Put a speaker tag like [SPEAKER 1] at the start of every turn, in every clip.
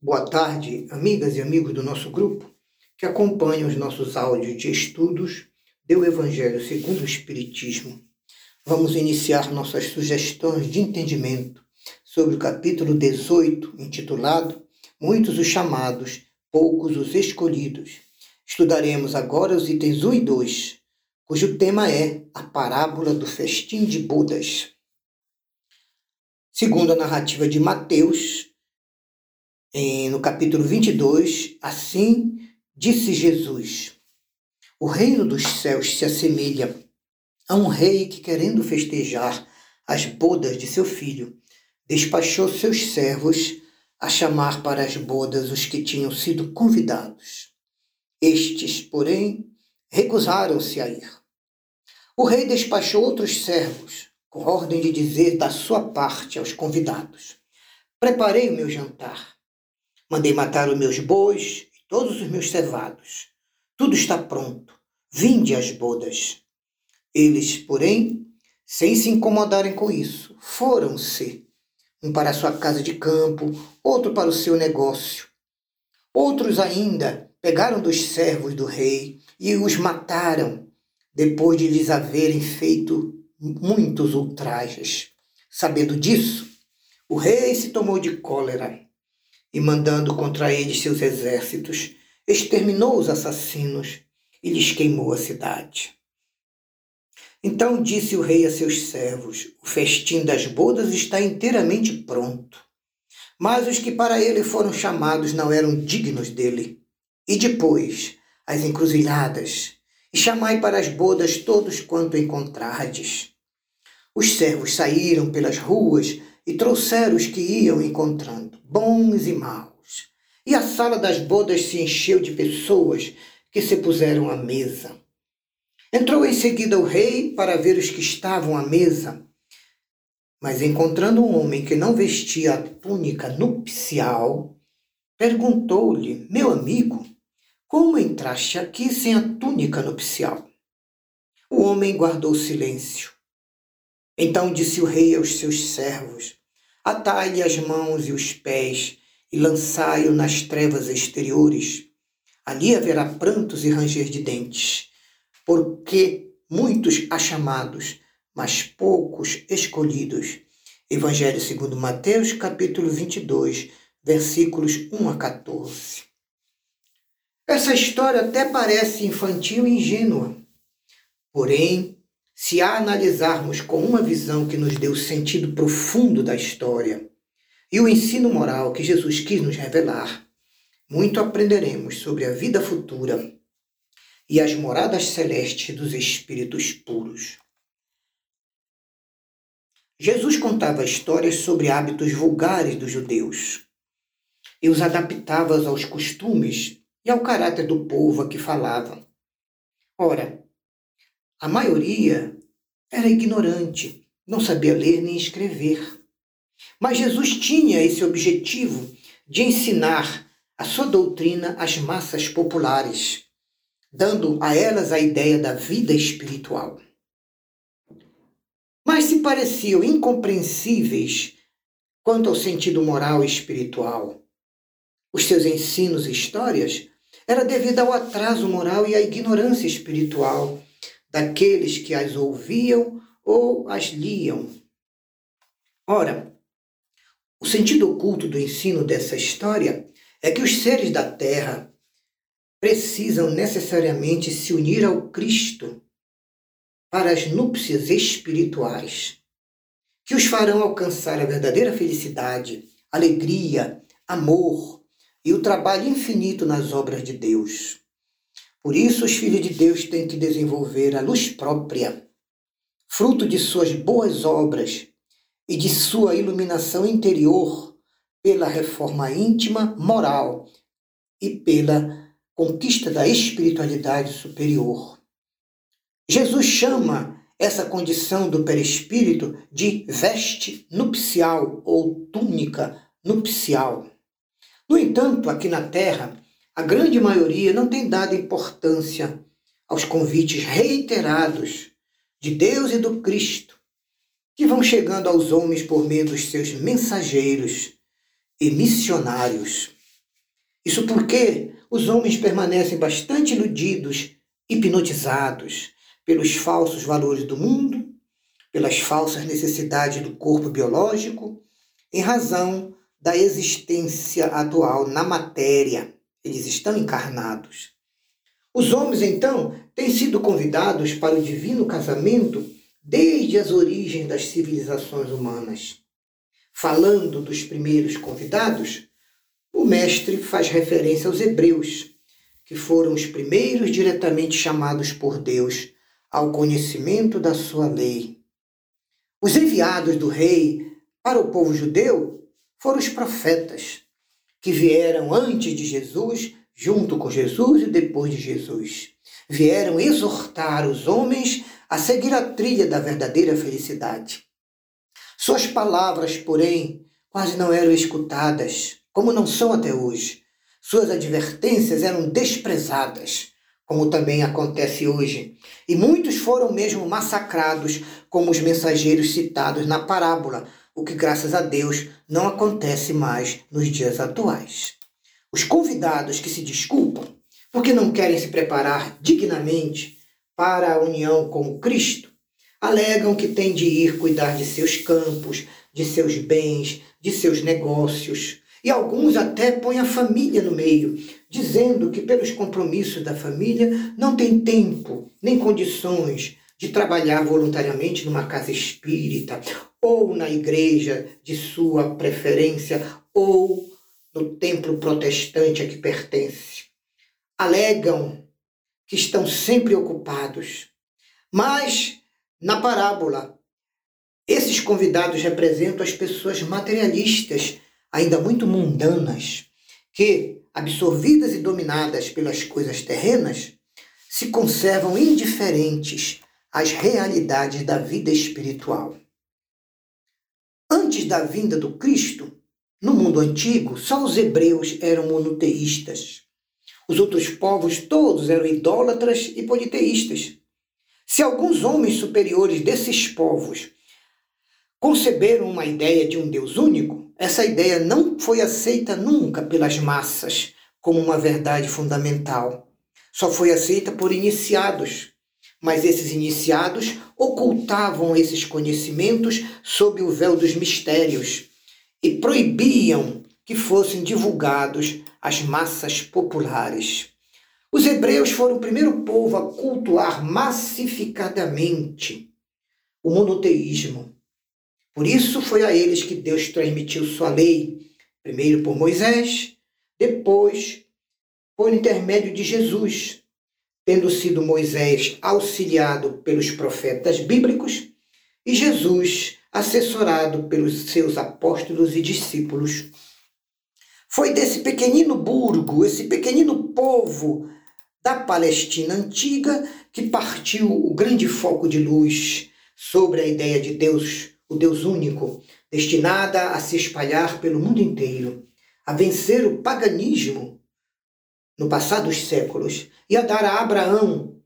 [SPEAKER 1] Boa tarde, amigas e amigos do nosso grupo que acompanham os nossos áudios de estudos do Evangelho segundo o Espiritismo. Vamos iniciar nossas sugestões de entendimento sobre o capítulo 18, intitulado Muitos os chamados, poucos os escolhidos. Estudaremos agora os itens 1 e 2, cujo tema é a parábola do festim de bodas. Segundo a narrativa de Mateus, em, no capítulo 22, assim disse Jesus: O reino dos céus se assemelha a um rei que, querendo festejar as bodas de seu filho, despachou seus servos a chamar para as bodas os que tinham sido convidados. Estes, porém, recusaram-se a ir. O rei despachou outros servos, com ordem de dizer da sua parte aos convidados: Preparei o meu jantar Mandei matar os meus bois e todos os meus cevados. Tudo está pronto. Vinde às bodas. Eles, porém, sem se incomodarem com isso, foram-se. Um para a sua casa de campo, outro para o seu negócio. Outros ainda pegaram dos servos do rei e os mataram, depois de lhes haverem feito muitos ultrajes. Sabendo disso, o rei se tomou de cólera e mandando contra eles seus exércitos, exterminou os assassinos e lhes queimou a cidade. Então disse o rei a seus servos: O festim das bodas está inteiramente pronto. Mas os que para ele foram chamados não eram dignos dele. E depois, as encruzilhadas, e chamai para as bodas todos quanto encontrardes. Os servos saíram pelas ruas e trouxeram os que iam encontrando, bons e maus. E a sala das bodas se encheu de pessoas que se puseram à mesa. Entrou em seguida o rei para ver os que estavam à mesa. Mas encontrando um homem que não vestia a túnica nupcial, perguntou-lhe: Meu amigo, como entraste aqui sem a túnica nupcial? O homem guardou silêncio. Então disse o rei aos seus servos: Atai-lhe as mãos e os pés e lançai-o nas trevas exteriores. Ali haverá prantos e ranger de dentes, porque muitos há chamados, mas poucos escolhidos. Evangelho segundo Mateus, capítulo 22, versículos 1 a 14. Essa história até parece infantil e ingênua, porém se a analisarmos com uma visão que nos dê o sentido profundo da história e o ensino moral que Jesus quis nos revelar, muito aprenderemos sobre a vida futura e as moradas celestes dos espíritos puros. Jesus contava histórias sobre hábitos vulgares dos judeus e os adaptava aos costumes e ao caráter do povo a que falava. Ora, a maioria era ignorante, não sabia ler nem escrever. Mas Jesus tinha esse objetivo de ensinar a sua doutrina às massas populares, dando a elas a ideia da vida espiritual. Mas se pareciam incompreensíveis quanto ao sentido moral e espiritual, os seus ensinos e histórias era devido ao atraso moral e à ignorância espiritual daqueles que as ouviam ou as liam. Ora, o sentido oculto do ensino dessa história é que os seres da Terra precisam necessariamente se unir ao Cristo para as núpcias espirituais, que os farão alcançar a verdadeira felicidade, alegria, amor e o trabalho infinito nas obras de Deus. Por isso, os filhos de Deus têm que desenvolver a luz própria, fruto de suas boas obras e de sua iluminação interior pela reforma íntima, moral e pela conquista da espiritualidade superior. Jesus chama essa condição do perispírito de veste nupcial ou túnica nupcial. No entanto, aqui na Terra, a grande maioria não tem dado importância aos convites reiterados de Deus e do Cristo, que vão chegando aos homens por meio dos seus mensageiros e missionários. Isso porque os homens permanecem bastante iludidos, hipnotizados pelos falsos valores do mundo, pelas falsas necessidades do corpo biológico, em razão da existência atual na matéria. Eles estão encarnados. Os homens, então, têm sido convidados para o divino casamento desde as origens das civilizações humanas. Falando dos primeiros convidados, o mestre faz referência aos hebreus, que foram os primeiros diretamente chamados por Deus ao conhecimento da sua lei. Os enviados do rei para o povo judeu foram os profetas, que vieram antes de Jesus, junto com Jesus e depois de Jesus. Vieram exortar os homens a seguir a trilha da verdadeira felicidade. Suas palavras, porém, quase não eram escutadas, como não são até hoje. Suas advertências eram desprezadas, como também acontece hoje. E muitos foram mesmo massacrados, como os mensageiros citados na parábola, o que, graças a Deus, não acontece mais nos dias atuais. Os convidados que se desculpam porque não querem se preparar dignamente para a união com Cristo, alegam que têm de ir cuidar de seus campos, de seus bens, de seus negócios. E alguns até põem a família no meio, dizendo que, pelos compromissos da família, não tem tempo nem condições de trabalhar voluntariamente numa casa espírita, ou na igreja de sua preferência, ou no templo protestante a que pertence. Alegam que estão sempre ocupados. Mas, na parábola, esses convidados representam as pessoas materialistas, ainda muito mundanas, que, absorvidas e dominadas pelas coisas terrenas, se conservam indiferentes às realidades da vida espiritual. Antes da vinda do Cristo, no mundo antigo, só os hebreus eram monoteístas. Os outros povos todos eram idólatras e politeístas. Se alguns homens superiores desses povos conceberam uma ideia de um Deus único, essa ideia não foi aceita nunca pelas massas como uma verdade fundamental. Só foi aceita por iniciados. Mas esses iniciados ocultavam esses conhecimentos sob o véu dos mistérios e proibiam que fossem divulgados às massas populares. Os hebreus foram o primeiro povo a cultuar massificadamente o monoteísmo. Por isso foi a eles que Deus transmitiu sua lei, primeiro por Moisés, depois por intermédio de Jesus, tendo sido Moisés auxiliado pelos profetas bíblicos e Jesus assessorado pelos seus apóstolos e discípulos. Foi desse pequenino burgo, esse pequenino povo da Palestina antiga, que partiu o grande foco de luz sobre a ideia de Deus, o Deus único, destinada a se espalhar pelo mundo inteiro, a vencer o paganismo no passar dos séculos e a dar a Abraão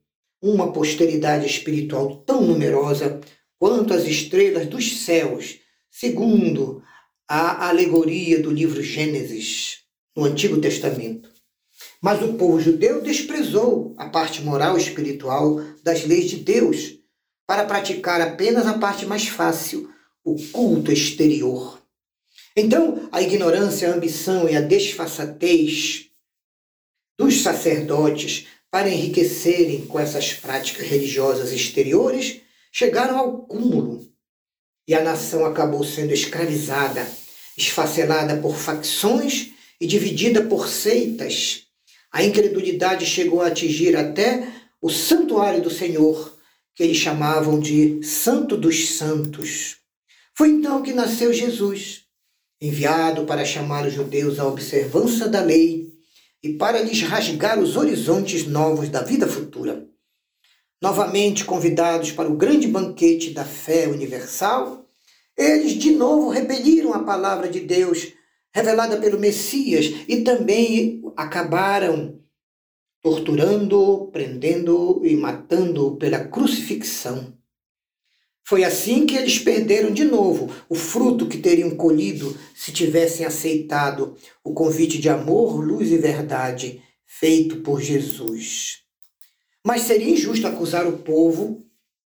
[SPEAKER 1] uma posteridade espiritual tão numerosa quanto as estrelas dos céus, segundo a alegoria do livro Gênesis, no Antigo Testamento. Mas o povo judeu desprezou a parte moral e espiritual das leis de Deus para praticar apenas a parte mais fácil, o culto exterior. Então, a ignorância, a ambição e a desfaçatez dos sacerdotes para enriquecerem com essas práticas religiosas exteriores chegaram ao cúmulo e a nação acabou sendo escravizada, esfacelada por facções e dividida por seitas. A incredulidade chegou a atingir até o santuário do Senhor, que eles chamavam de Santo dos Santos. Foi então que nasceu Jesus, enviado para chamar os judeus à observância da lei e para lhes rasgar os horizontes novos da vida futura novamente convidados para o grande banquete da fé universal, eles de novo repeliram a palavra de Deus revelada pelo Messias e também acabaram torturando, prendendo e matando pela crucifixão. Foi assim que eles perderam de novo o fruto que teriam colhido se tivessem aceitado o convite de amor, luz e verdade feito por Jesus. Mas seria injusto acusar o povo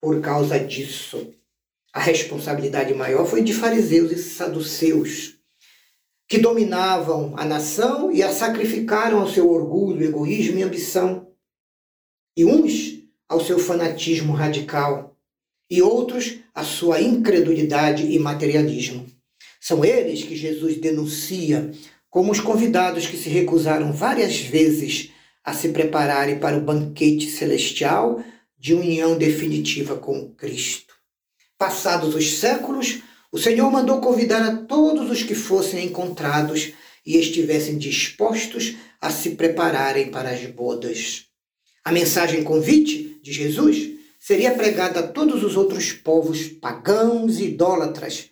[SPEAKER 1] por causa disso. A responsabilidade maior foi de fariseus e saduceus, que dominavam a nação e a sacrificaram ao seu orgulho, egoísmo e ambição, e uns ao seu fanatismo radical, e outros à sua incredulidade e materialismo. São eles que Jesus denuncia como os convidados que se recusaram várias vezes a se prepararem para o banquete celestial de união definitiva com Cristo. Passados os séculos, o Senhor mandou convidar a todos os que fossem encontrados e estivessem dispostos a se prepararem para as bodas. A mensagem convite de Jesus seria pregada a todos os outros povos pagãos e idólatras,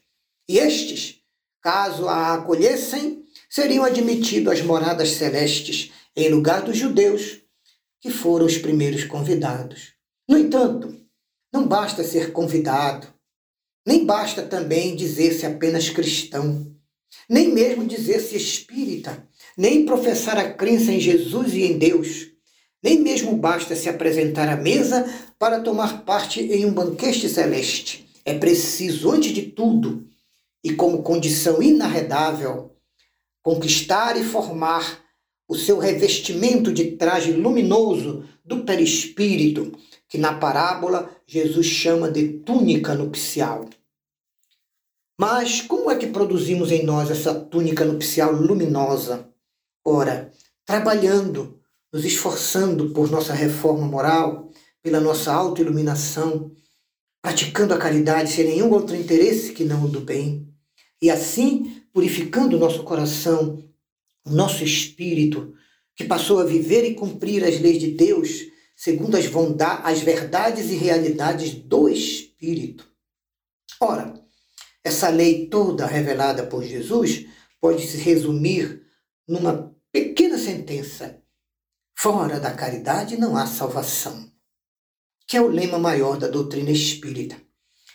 [SPEAKER 1] e estes, caso a acolhessem, seriam admitidos às moradas celestes em lugar dos judeus, que foram os primeiros convidados. No entanto, não basta ser convidado, nem basta também dizer-se apenas cristão, nem mesmo dizer-se espírita, nem professar a crença em Jesus e em Deus. Nem mesmo basta se apresentar à mesa para tomar parte em um banquete celeste. É preciso, antes de tudo, e como condição inarredável, conquistar e formar o seu revestimento de traje luminoso do perispírito, que na parábola Jesus chama de túnica nupcial. Mas como é que produzimos em nós essa túnica nupcial luminosa? Ora, trabalhando, nos esforçando por nossa reforma moral, pela nossa autoiluminação, praticando a caridade sem nenhum outro interesse que não o do bem, e assim purificando o nosso coração o nosso espírito, que passou a viver e cumprir as leis de Deus, segundo as, as verdades e realidades do Espírito. Ora, essa lei toda revelada por Jesus pode se resumir numa pequena sentença: fora da caridade não há salvação, que é o lema maior da doutrina espírita.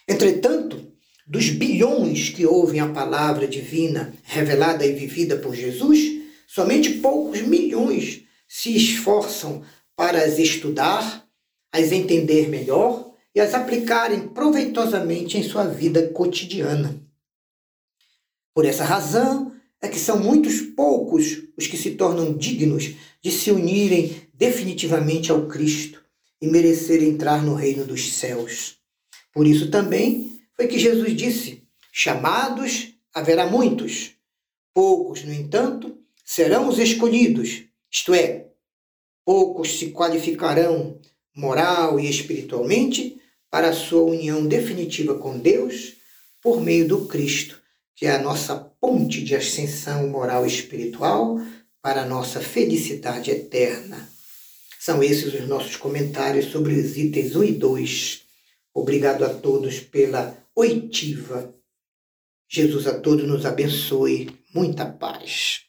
[SPEAKER 1] Entretanto, dos bilhões que ouvem a palavra divina revelada e vivida por Jesus, Somente poucos milhões se esforçam para as estudar, as entender melhor e as aplicarem proveitosamente em sua vida cotidiana. Por essa razão é que são muitos poucos os que se tornam dignos de se unirem definitivamente ao Cristo e merecer entrar no reino dos céus. Por isso também foi que Jesus disse: chamados haverá muitos, poucos, no entanto, serão os escolhidos, isto é, poucos se qualificarão moral e espiritualmente para a sua união definitiva com Deus por meio do Cristo, que é a nossa ponte de ascensão moral e espiritual para a nossa felicidade eterna. São esses os nossos comentários sobre os itens 1 e 2. Obrigado a todos pela oitiva. Jesus a todos nos abençoe. Muita paz.